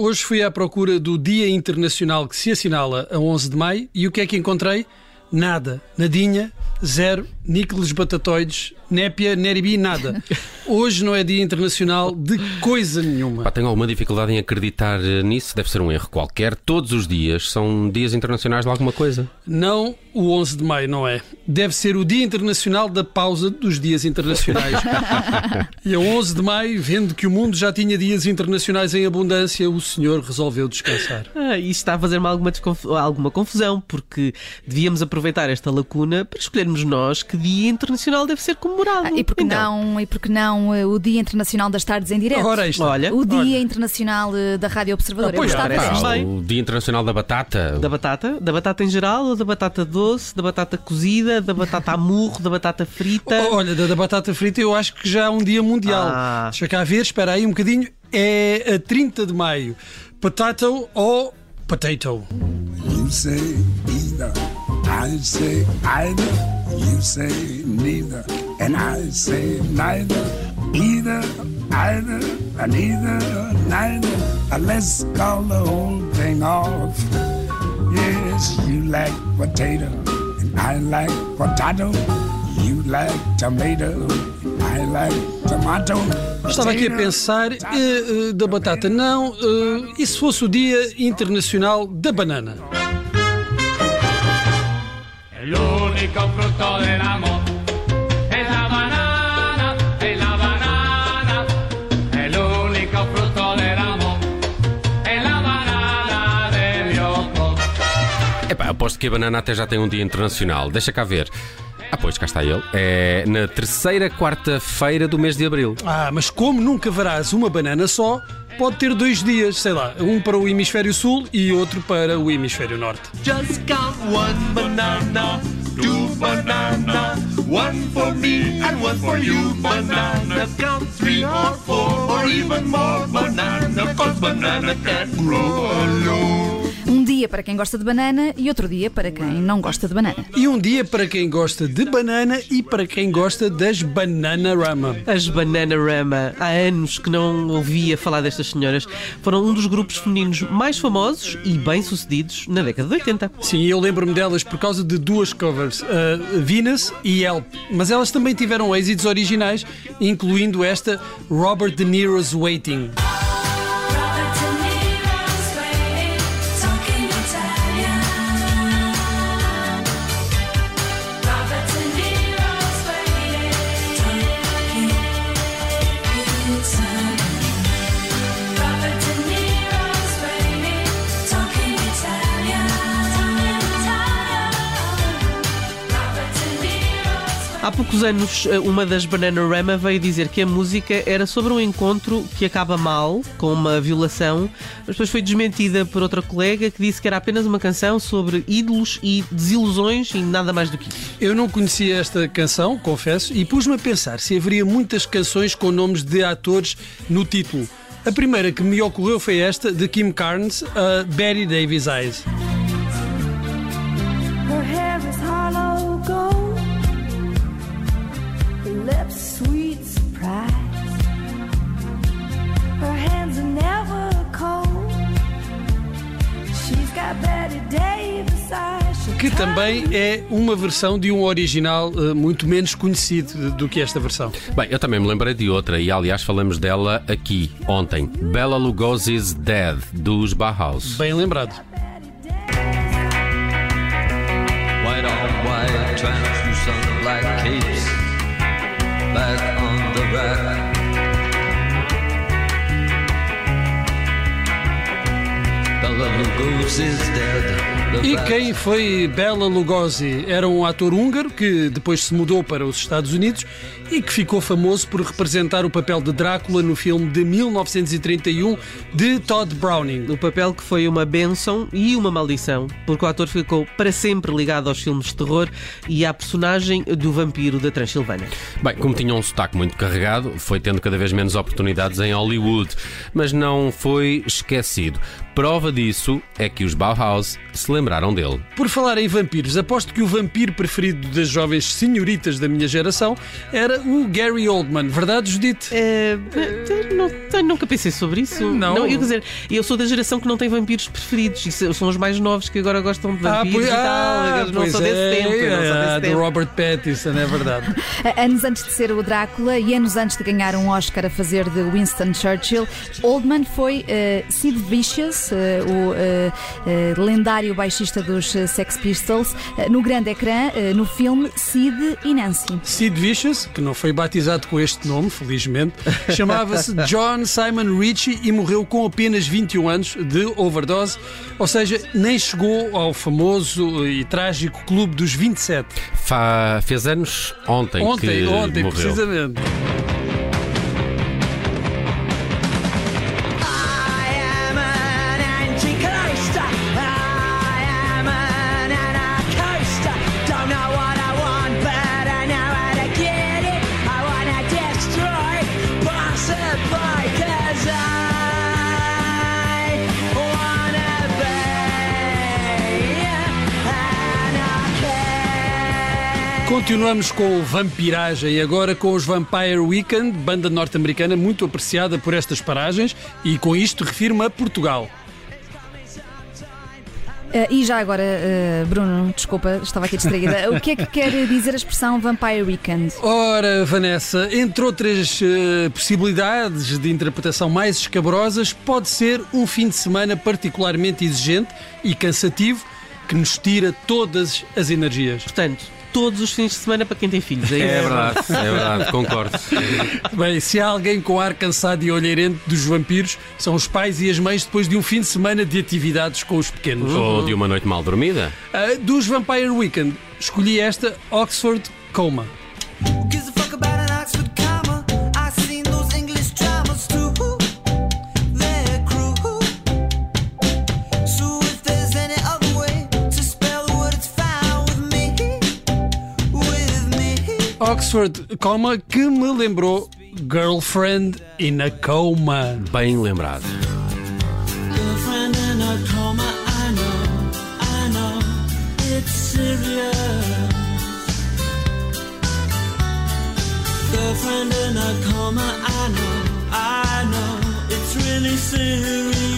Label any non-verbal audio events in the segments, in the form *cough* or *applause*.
hoje fui à procura do Dia Internacional que se assinala a 11 de maio e o que é que encontrei? Nada, nadinha, zero, níqueles batatoides, népia, neribi, nada. Hoje não é Dia Internacional de coisa nenhuma. Pá, tenho alguma dificuldade em acreditar eh, nisso, deve ser um erro qualquer. Todos os dias são dias internacionais de alguma coisa. Não, o 11 de maio não é. Deve ser o Dia Internacional da pausa dos dias internacionais. *laughs* e a 11 de maio, vendo que o mundo já tinha dias internacionais em abundância, o senhor resolveu descansar. Ah, isto está a fazer-me alguma, desconf- alguma confusão, porque devíamos aproveitar esta lacuna para escolhermos nós que Dia Internacional deve ser comemorado. Ah, e porque Então, não, e porque não eh, o Dia Internacional das Tardes em Direto? Ora, isto. Olha, o Dia olha. Internacional eh, da Rádio Observador. Ah, pois, parece bem. o Dia Internacional da Batata. da batata, da batata em geral, ou da batata doce, da batata cozida, da batata a murro, da batata frita. Oh, *laughs* Olha, da, da batata frita eu acho que já é um dia mundial. Ah. Deixa cá ver, espera aí um bocadinho. É a 30 de maio. Potato ou potato? You say either, I say either. You say neither, and I say neither. Either, either, and either, neither. Uh, Let's call the whole thing off. Yes, you like potato, and I like potato. You like tomato, I like tomato. Estava aqui a pensar eh, eh, da batata. Não, eh, e se fosse o Dia Internacional da Banana? Único fruto del amor es la banana, es la banana. El único fruto del amor es la banana de Bioko. Epá, aposto que a banana até já tem um dia internacional. Deixa cá ver. Ah, pois, cá está ele. É na terceira quarta-feira do mês de abril. Ah, mas como nunca verás uma banana só, pode ter dois dias, sei lá, um para o hemisfério sul e outro para o hemisfério norte. Just count one banana, banana, one for me and one for you. Banana, count three or four or even more banana, cause banana can't grow alone. Um dia para quem gosta de banana e outro dia para quem não gosta de banana. E um dia para quem gosta de banana e para quem gosta das Bananarama. As Bananarama, há anos que não ouvia falar destas senhoras, foram um dos grupos femininos mais famosos e bem-sucedidos na década de 80. Sim, eu lembro-me delas por causa de duas covers, a Venus e Help. Mas elas também tiveram êxitos originais, incluindo esta Robert De Niro's Waiting. Há poucos anos, uma das Bananarama veio dizer que a música era sobre um encontro que acaba mal, com uma violação, mas depois foi desmentida por outra colega que disse que era apenas uma canção sobre ídolos e desilusões e nada mais do que isso. Eu não conhecia esta canção, confesso, e pus-me a pensar se haveria muitas canções com nomes de atores no título. A primeira que me ocorreu foi esta, de Kim Carnes, a Betty Davis Eyes. Que também é uma versão de um original eh, muito menos conhecido do que esta versão. Bem, eu também me lembrei de outra e, aliás, falamos dela aqui, ontem. Bela Lugosi's Dead, dos Bauhaus. Bem lembrado. White on white, translucent black capes back on the rack. Bella Lugosi's dead. E quem foi Bela Lugosi? Era um ator húngaro que depois se mudou para os Estados Unidos e que ficou famoso por representar o papel de Drácula no filme de 1931 de Todd Browning. O papel que foi uma bênção e uma maldição, porque o ator ficou para sempre ligado aos filmes de terror e à personagem do vampiro da Transilvânia. Bem, como tinha um sotaque muito carregado, foi tendo cada vez menos oportunidades em Hollywood, mas não foi esquecido. Prova disso é que os Bauhaus se lembraram dele. Por falar em vampiros, aposto que o vampiro preferido das jovens senhoritas da minha geração era o Gary Oldman. Verdade, Judite? É, não sei, nunca pensei sobre isso. Não. eu, quer dizer, eu sou da geração que não tem vampiros preferidos. Isso são os mais novos que agora gostam de vampiros pois- e tal. Eu não pois sou desse é, tempo. Eu não sou é, desse do tempo. Robert Pattinson, é verdade. *laughs* Anos antes de ser o Drácula e anos antes de ganhar um Oscar a fazer de Winston Churchill, Oldman foi eh, Sid Vicious, eh, o eh, eh, lendário baixista dos eh, Sex Pistols, eh, no grande ecrã, eh, no filme Sid e Nancy. Sid Vicious, que não foi batizado com este nome, felizmente, *laughs* chamava-se John Simon Ritchie e morreu com apenas 21 anos de overdose, ou seja, nem chegou ao famoso e trágico clube dos 27. Fa- Fez anos ontem, Ontem, que ontem, morreu. precisamente. Continuamos com Vampiragem e agora com os Vampire Weekend, banda norte-americana muito apreciada por estas paragens e com isto refiro-me a Portugal. Eh, e já agora, eh, Bruno, desculpa, estava aqui distraída. O que é que quer dizer a expressão Vampire Weekend? Ora, Vanessa, entre outras eh, possibilidades de interpretação mais escabrosas, pode ser um fim de semana particularmente exigente e cansativo que nos tira todas as energias. Portanto, todos os fins de semana para quem tem filhos. É, isso? É verdade, é verdade, *laughs* concordo. Bem, se há alguém com ar cansado e olheirente dos vampiros, são os pais e as mães depois de um fim de semana de atividades com os pequenos. Ou de uma noite mal dormida. Ah, dos Vampire Weekend, escolhi esta Oxford Coma. Oxford Coma que me lembrou Girlfriend in a Coma. Bem lembrado. Girlfriend in a coma. I know. I know. It's serious. Girlfriend in a coma. I know. I know.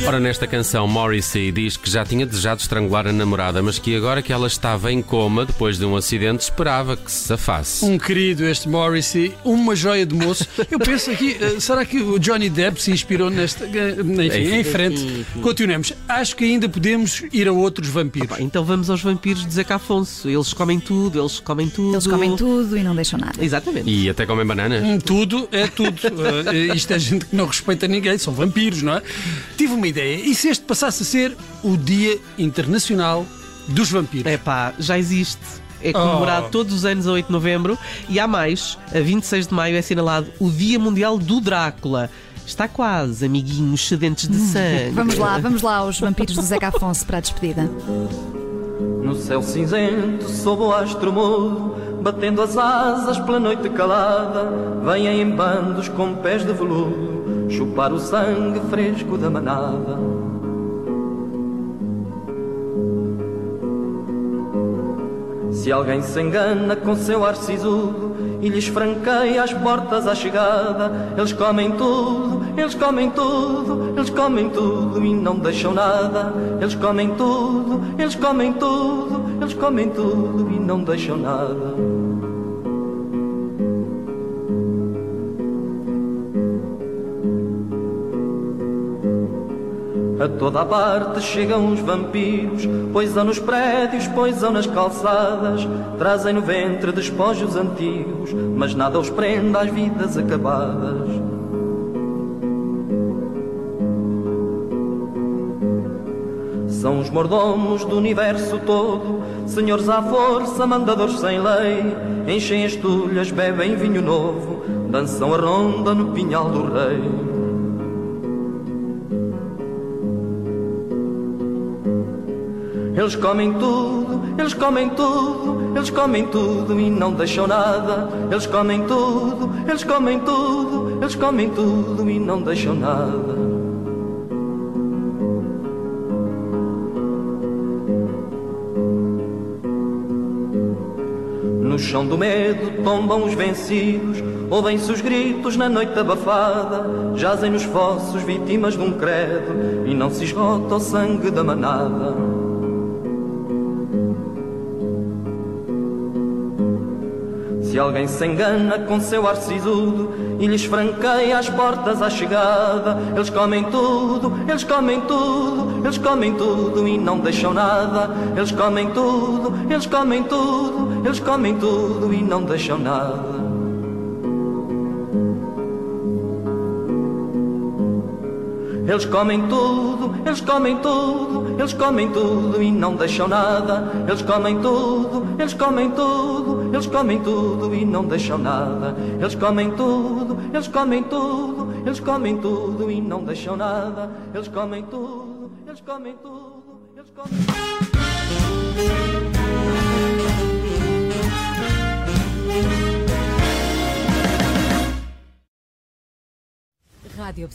Ora, nesta canção, Morrissey diz que já tinha desejado estrangular a namorada, mas que agora que ela estava em coma depois de um acidente, esperava que se safasse. Um querido este Morrissey, uma joia de moço. Eu penso aqui, eh, será que o Johnny Depp se inspirou nesta. eh, Enfim, em frente. Continuemos. Acho que ainda podemos ir a outros vampiros. Pá, Então vamos aos vampiros de Zeca Afonso. Eles comem tudo, eles comem tudo. Eles comem tudo e não deixam nada. Exatamente. E até comem bananas. Hum, Tudo é tudo. *laughs* Eh, isto é gente que não respeita ninguém, são vampiros, não é? Tive uma ideia. E se este passasse a ser o Dia Internacional dos Vampiros? É pá, já existe. É comemorado Oh. todos os anos a 8 de novembro e há mais, a 26 de maio é assinalado o Dia Mundial do Drácula. Está quase, amiguinhos sedentes de sangue. Vamos lá, vamos lá aos vampiros do Zeca Afonso para a despedida. No céu cinzento, sob o astro mudo, batendo as asas pela noite calada, vêm em bandos com pés de veludo, chupar o sangue fresco da manada. Se alguém se engana com seu ar sisudo e lhes franqueia as portas à chegada, eles comem tudo, eles comem tudo, eles comem tudo e não deixam nada. Eles comem tudo, eles comem tudo, eles comem tudo e não deixam nada. A toda a parte chegam os vampiros, poisam nos prédios, poisam nas calçadas, trazem no ventre despojos antigos, mas nada os prende às vidas acabadas. São os mordomos do universo todo, senhores à força, mandadores sem lei, enchem as tulhas, bebem vinho novo, dançam a ronda no pinhal do rei. Eles comem tudo, eles comem tudo, eles comem tudo e não deixam nada. Eles comem tudo, eles comem tudo, eles comem tudo e não deixam nada. Nos chão do medo tombam os vencidos, ouvem-se os gritos na noite abafada, jazem nos fossos vítimas de um credo e não se esgota o sangue da manada. Se alguém se engana com seu ar sisudo e lhes franqueia as portas à chegada, eles comem tudo, eles comem tudo, eles comem tudo e não deixam nada. Eles comem tudo, eles comem tudo, eles comem tudo e não deixam nada. Eles comem tudo, eles comem tudo, eles comem tudo e não deixam nada. Eles comem tudo, eles comem tudo, eles comem tudo e não deixam nada. Eles comem tudo, eles comem tudo, eles comem tudo e não deixam nada. Eles comem tudo, eles comem tudo, eles comem Rádio